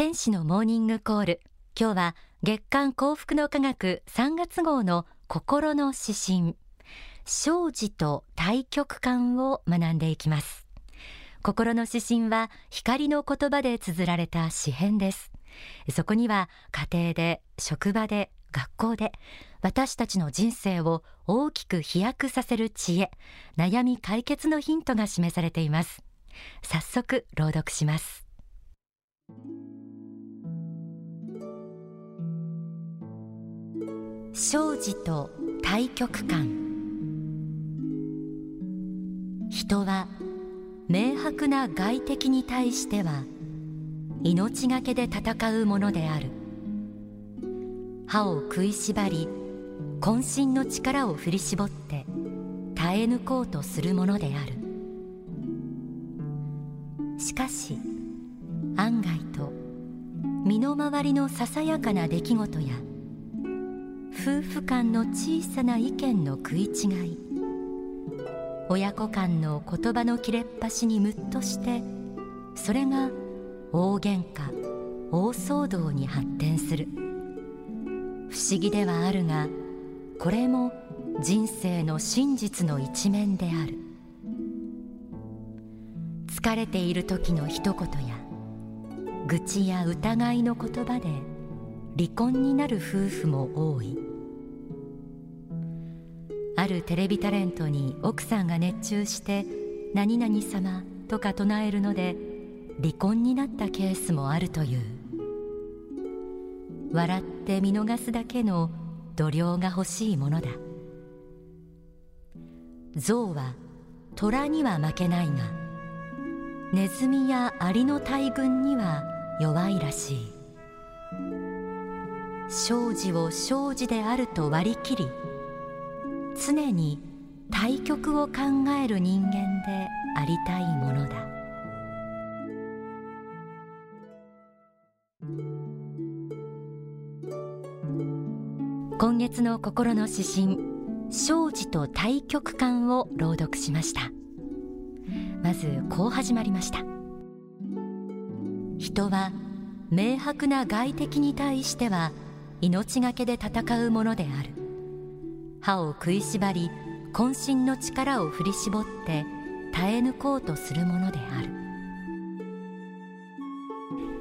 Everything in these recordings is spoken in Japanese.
天使のモーニングコール。今日は月刊幸福の科学3月号の心の指針。生じと対極感を学んでいきます。心の指針は光の言葉で綴られた詩編です。そこには家庭で職場で学校で私たちの人生を大きく飛躍させる知恵悩み解決のヒントが示されています。早速朗読します。生じと対極感人は明白な外敵に対しては命がけで戦うものである。歯を食いしばり渾身の力を振り絞って耐え抜こうとするものである。しかし案外と身の回りのささやかな出来事や夫婦間の小さな意見の食い違い。親子間の言葉の切れっ端にムッとしてそれが大喧嘩大騒動に発展する。不思議ではあるがこれも人生の真実の一面である。疲れている時の一言や愚痴や疑いの言葉で離婚になる夫婦も多い。あるテレビタレントに奥さんが熱中して「何々様」とか唱えるので離婚になったケースもあるという。笑って見逃すだけの度量が欲しいものだ。象は虎には負けないがネズミやアリの大群には弱いらしい。生じを生じであると割り切り常に対極を考える人間でありたいものだ。今月の心の指針生じと対極感を朗読しました。まずこう始まりました。人は明白な外敵に対しては命がけで戦うものである。歯を食いしばり渾身の力を振り絞って耐え抜こうとするものである。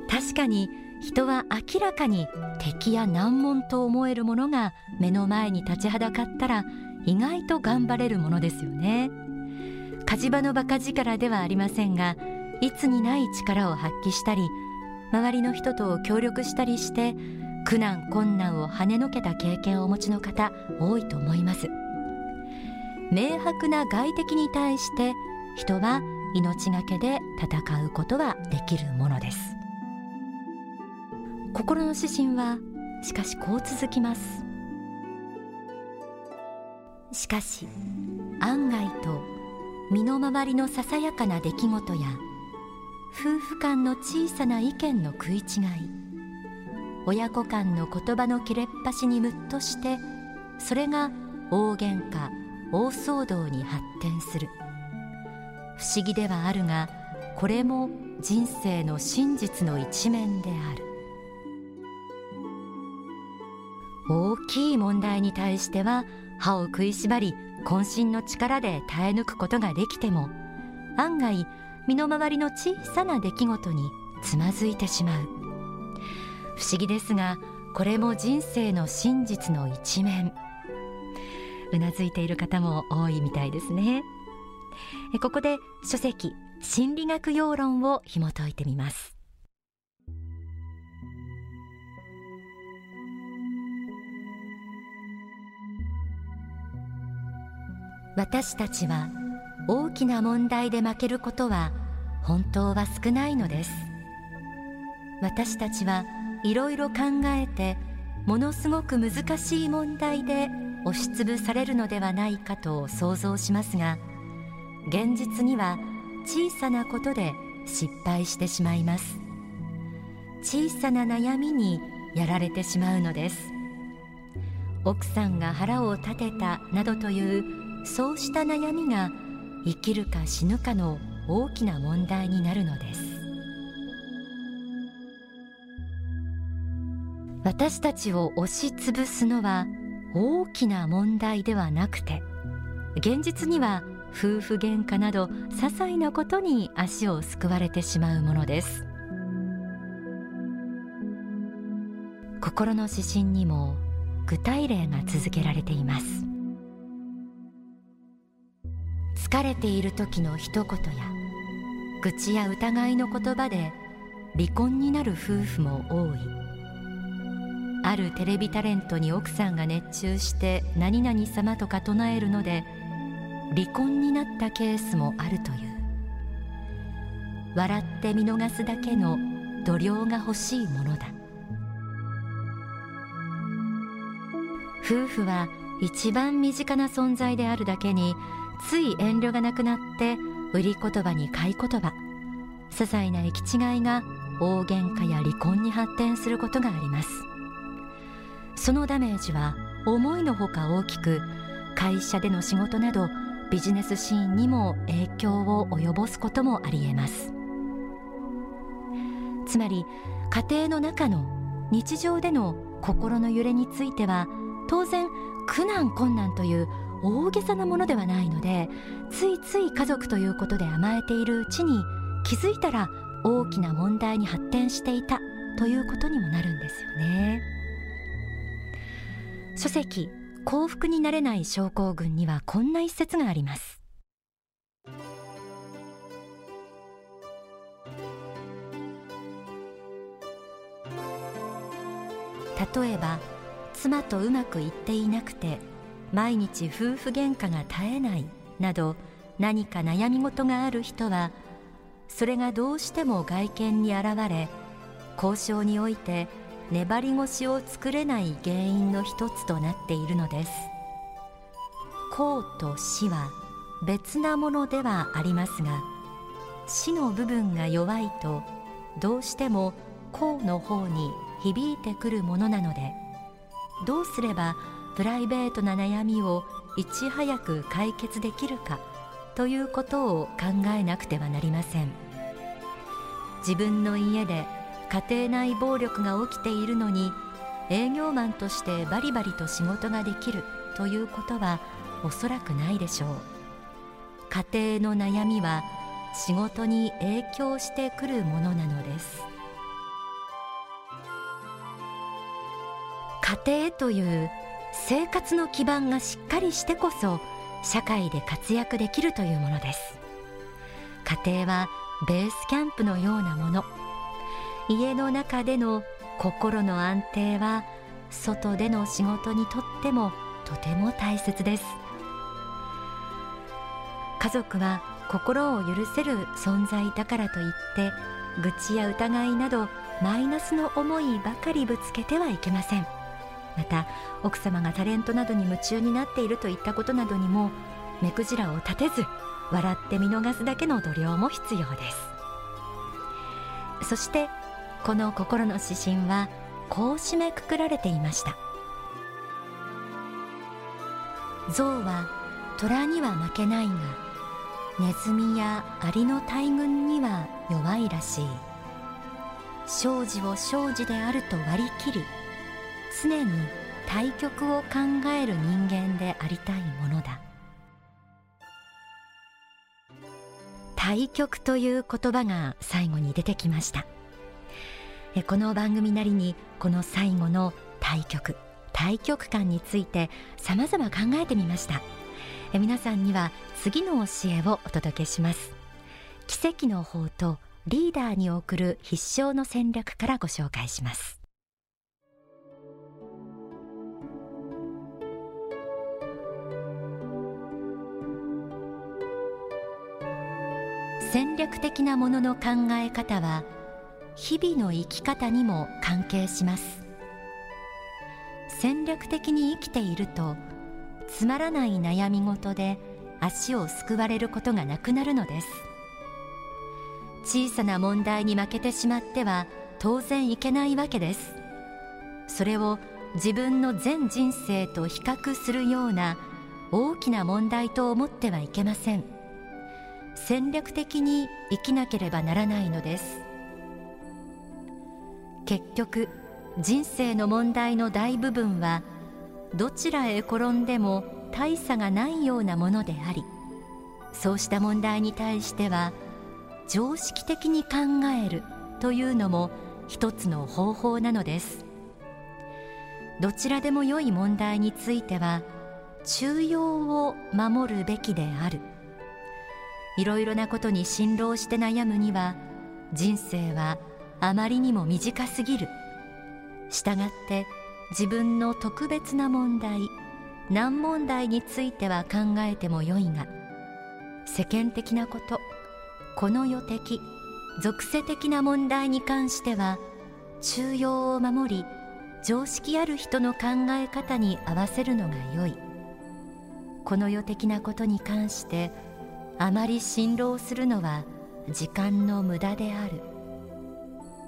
確かに人は明らかに敵や難問と思えるものが目の前に立ちはだかったら意外と頑張れるものですよね。火事場の馬鹿力ではありませんがいつにない力を発揮したり周りの人と協力したりして苦難困難を跳ねのけた経験をお持ちの方多いと思います。明白な外敵に対して人は命がけで戦うことはできるものです。心の指針はしかしこう続きます。しかし案外と身の回りのささやかな出来事や夫婦間の小さな意見の食い違い親子間の言葉の切れっ端にムッとしてそれが大喧嘩大騒動に発展する。不思議ではあるがこれも人生の真実の一面である。大きい問題に対しては歯を食いしばり渾身の力で耐え抜くことができても案外身の回りの小さな出来事につまずいてしまう。不思議ですがこれも人生の真実の一面。うなずいている方も多いみたいですね。ここで書籍心理学要論を紐解いてみます。私たちは大きな問題で負けることは本当は少ないのです。私たちはいろいろ考えてものすごく難しい問題で押しつぶされるのではないかと想像しますが現実には小さなことで失敗してしまいます。小さな悩みにやられてしまうのです。奥さんが腹を立てたなどというそうした悩みが生きるか死ぬかの大きな問題になるのです。私たちを押しつぶすのは大きな問題ではなくて現実には夫婦喧嘩など些細なことに足をすくわれてしまうものです。心の指針にも具体例が続けられています。疲れている時の一言や愚痴や疑いの言葉で離婚になる夫婦も多い。あるテレビタレントに奥さんが熱中して何々様とか唱えるので離婚になったケースもあるという。笑って見逃すだけの度量が欲しいものだ。夫婦は一番身近な存在であるだけについ遠慮がなくなって売り言葉に買い言葉。些細な行き違いが大喧嘩や離婚に発展することがあります。そのダメージは思いのほか大きく会社での仕事などビジネスシーンにも影響を及ぼすこともありえます。つまり家庭の中の日常での心の揺れについては当然苦難困難という大げさなものではないのでついつい家族ということで甘えているうちに気づいたら大きな問題に発展していたということにもなるんですよね。書籍幸福になれない症候群にはこんな一節があります。例えば妻とうまくいっていなくて毎日夫婦喧嘩が絶えないなど何か悩み事がある人はそれがどうしても外見に現れ交渉において粘り腰を作れない原因の一つとなっているのです。公と死は別なものではありますが死の部分が弱いとどうしても公の方に響いてくるものなのでどうすればプライベートな悩みをいち早く解決できるかということを考えなくてはなりません。自分の家で家庭内暴力が起きているのに営業マンとしてバリバリと仕事ができるということはおそらくないでしょう。家庭の悩みは仕事に影響してくるものなのです。家庭という生活の基盤がしっかりしてこそ社会で活躍できるというものです。家庭はベースキャンプのようなもの。家の中での心の安定は外での仕事にとってもとても大切です。家族は心を許せる存在だからといって愚痴や疑いなどマイナスの思いばかりぶつけてはいけません。また奥様がタレントなどに夢中になっているといったことなどにも目くじらを立てず笑って見逃すだけの度量も必要です。そしてこの心の指針はこう締めくくられていました。象は虎には負けないがネズミやアリの大群には弱いらしい。生児を生児であると割り切り常に対極を考える人間でありたいものだ。対極という言葉が最後に出てきました。この番組なりにこの最後の対局対局観について様々考えてみました。皆さんには次の教えをお届けします。奇跡の法とリーダーに送る必勝の戦略からご紹介します。戦略的なものの考え方は日々の生き方にも関係します。戦略的に生きているとつまらない悩み事で足をすくわれることがなくなるのです。小さな問題に負けてしまっては当然いけないわけです。それを自分の全人生と比較するような大きな問題と思ってはいけません。戦略的に生きなければならないのです。結局人生の問題の大部分はどちらへ転んでも大差がないようなものでありそうした問題に対しては常識的に考えるというのも一つの方法なのです。どちらでも良い問題については中庸を守るべきである。いろいろなことに辛労して悩むには人生はあまりにも短すぎる。したがって自分の特別な問題難問題については考えてもよいが世間的なことこの世的属性的な問題に関しては中庸を守り常識ある人の考え方に合わせるのが良い。この世的なことに関してあまり辛労するのは時間の無駄である。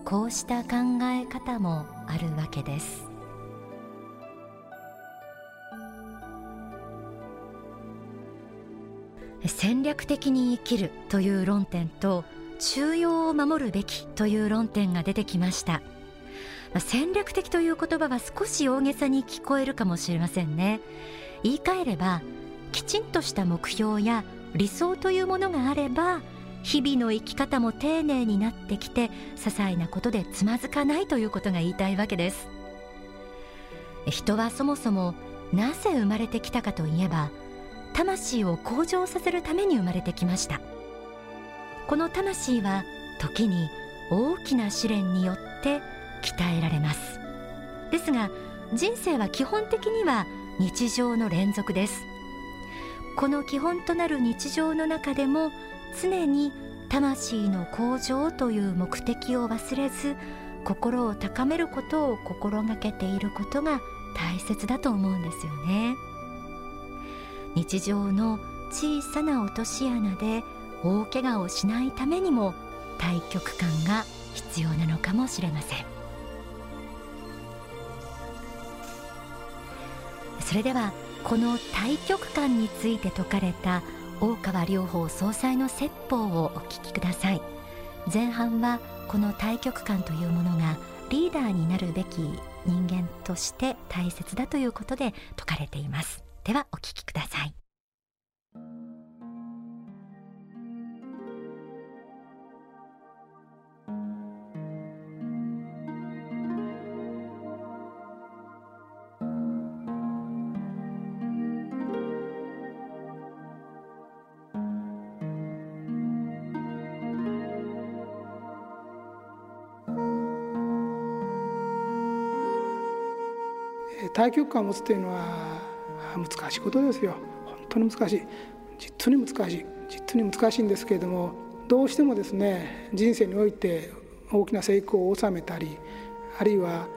こうした考え方もあるわけです。戦略的に生きるという論点と中庸を守るべきという論点が出てきました。戦略的という言葉は少し大げさに聞こえるかもしれませんね。言い換えればきちんとした目標や理想というものがあれば日々の生き方も丁寧になってきて些細なことでつまずかないということが言いたいわけです。人はそもそもなぜ生まれてきたかといえば魂を向上させるために生まれてきました。この魂は時に大きな試練によって鍛えられます。ですが人生は基本的には日常の連続です。この基本となる日常の中でも常に魂の向上という目的を忘れず心を高めることを心がけていることが大切だと思うんですよね。日常の小さな落とし穴で大怪我をしないためにも対極感が必要なのかもしれません。それではこの対極感について説かれた大川良法総裁の説法をお聞きください。前半はこの対極観というものがリーダーになるべき人間として大切だということで説かれています。ではお聞きください。対極感を持つというのは難しいことですよ。本当に難しい。実に難しい。実に難しいんですけれどもどうしてもですね人生において大きな成功を収めたりあるいは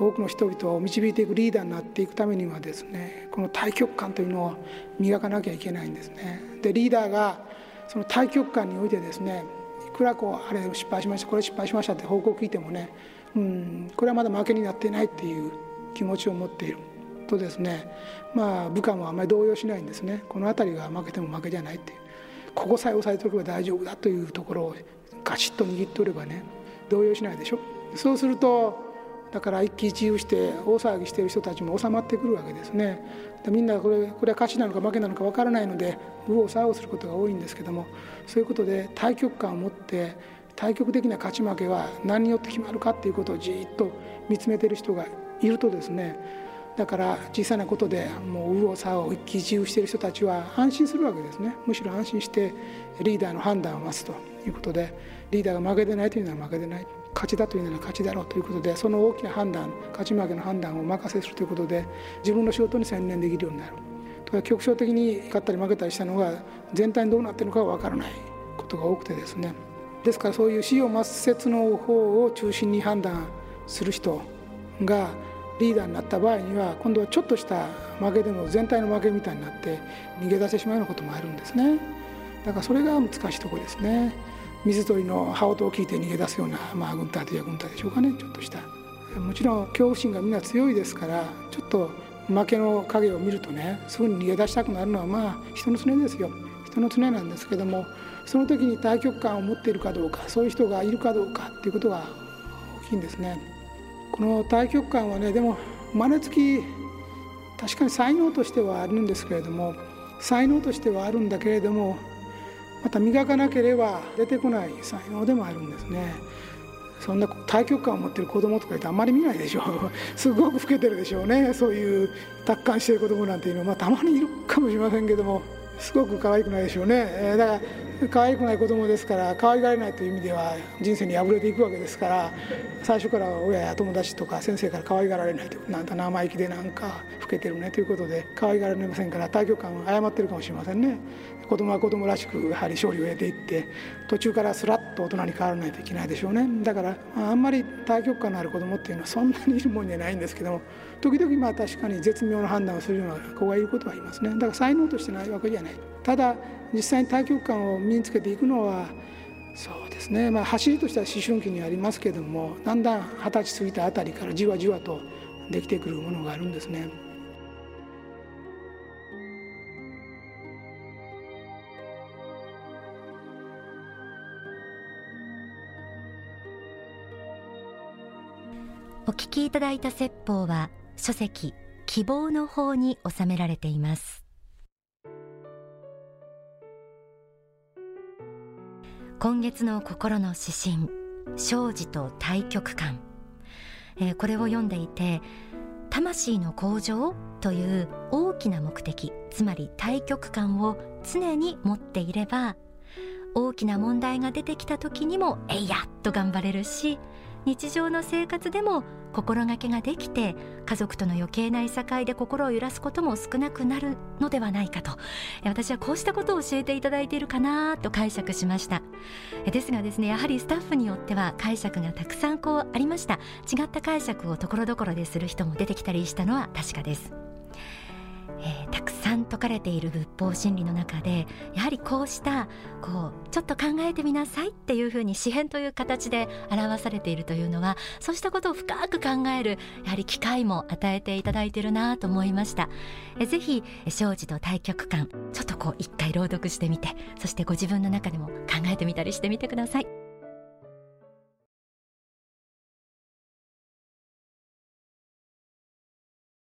多くの人々を導いていくリーダーになっていくためにはですねこの対極感というのを磨かなきゃいけないんですね。でリーダーがその対極感においてですねいくらこうあれ失敗しましたこれ失敗しましたって報告を聞いてもねうんこれはまだ負けになっていないっていう気持ちを持っているとですねまあ部下もあまり動揺しないんですね。この辺りが負けても負けじゃないっていう。ここさえ押さえておけば大丈夫だというところをガチッと握っておればね動揺しないでしょ。そうするとだから一喜一憂して大騒ぎしている人たちも収まってくるわけですね。でみんなこれこれは勝ちなのか負けなのか分からないので右往左往することが多いんですけどもそういうことで対局感を持って対極的な勝ち負けは何によって決まるかっていうことをじっと見つめている人がいるとですねだから小さなことでもう右往左往一喜一している人たちは安心するわけですね。むしろ安心してリーダーの判断を待つということでリーダーが負けてないというなら負けてない。勝ちだというなら勝ちだろうということでその大きな判断勝ち負けの判断を任せするということで自分の仕事に専念できるようになる。とか局所的に勝ったり負けたりしたのが全体にどうなっているのかは分からないことが多くてですね。ですからそういう死を抹殺の方を中心に判断する人がリーダーになった場合には今度はちょっとした負けでも全体の負けみたいになって逃げ出してしまうようなこともあるんですね。だからそれが難しいところですね。水鳥の羽音を聞いて逃げ出すような、まあ、軍隊という軍隊でしょうかね。ちょっとした。もちろん恐怖心がみんな強いですからちょっと負けの影を見るとねすぐに逃げ出したくなるのはまあ人の常ですよ。人の常なんですけどもその時に大局観を持っているかどうかそういう人がいるかどうかっていうことが大きいんですね。この対極観はねでも真似つき確かに才能としてはあるんですけれども才能としてはあるんだけれどもまた磨かなければ出てこない才能でもあるんですね。そんな対極感を持ってる子供とかいてあんまり見ないでしょう。すごく老けてるでしょうね。そういう達観してる子供なんていうのは、まあ、たまにいるかもしれませんけどもすごく可愛くないでしょうね、えー、だから可愛くない子供ですから可愛がれないという意味では人生に破れていくわけですから最初から親や友達とか先生から可愛がられないとなんか生意気でなんか老けてるねということで可愛がられませんから対局感を誤ってるかもしれませんね。子供は子供らしくやはり勝利を得ていって途中からスラッと大人に変わらないといけないでしょうね。だからあんまり対局感のある子供っていうのはそんなにいるもんじゃないんですけども時々まあ確かに絶妙な判断をするような子がいることはいますね。だから才能としてないわけじゃない。ただ実際に対局感を身につけていくのはそうですね、まあ、走りとしては思春期にありますけどもだんだん二十歳過ぎたあたりからじわじわとできてくるものがあるんですね。お聞きいただいた説法は書籍希望の方に収められています今月の心の指針生児と対極感、えー、これを読んでいて魂の向上という大きな目的つまり対極観を常に持っていれば大きな問題が出てきた時にもえいやと頑張れるし日常の生活でも心がけができて家族との余計ないさかいで心を揺らすことも少なくなるのではないかと。私はこうしたことを教えていただいているかなと解釈しました。ですがですねやはりスタッフによっては解釈がたくさんこうありました。違った解釈をところどころでする人も出てきたりしたのは確かです。えー、たくさん説かれている仏法真理の中でやはりこうしたこうちょっと考えてみなさいっていうふうに詩編という形で表されているというのはそうしたことを深く考えるやはり機会も与えていただいているなと思いました。えぜひ庄司と対極感ちょっとこう一回朗読してみてそしてご自分の中でも考えてみたりしてみてください。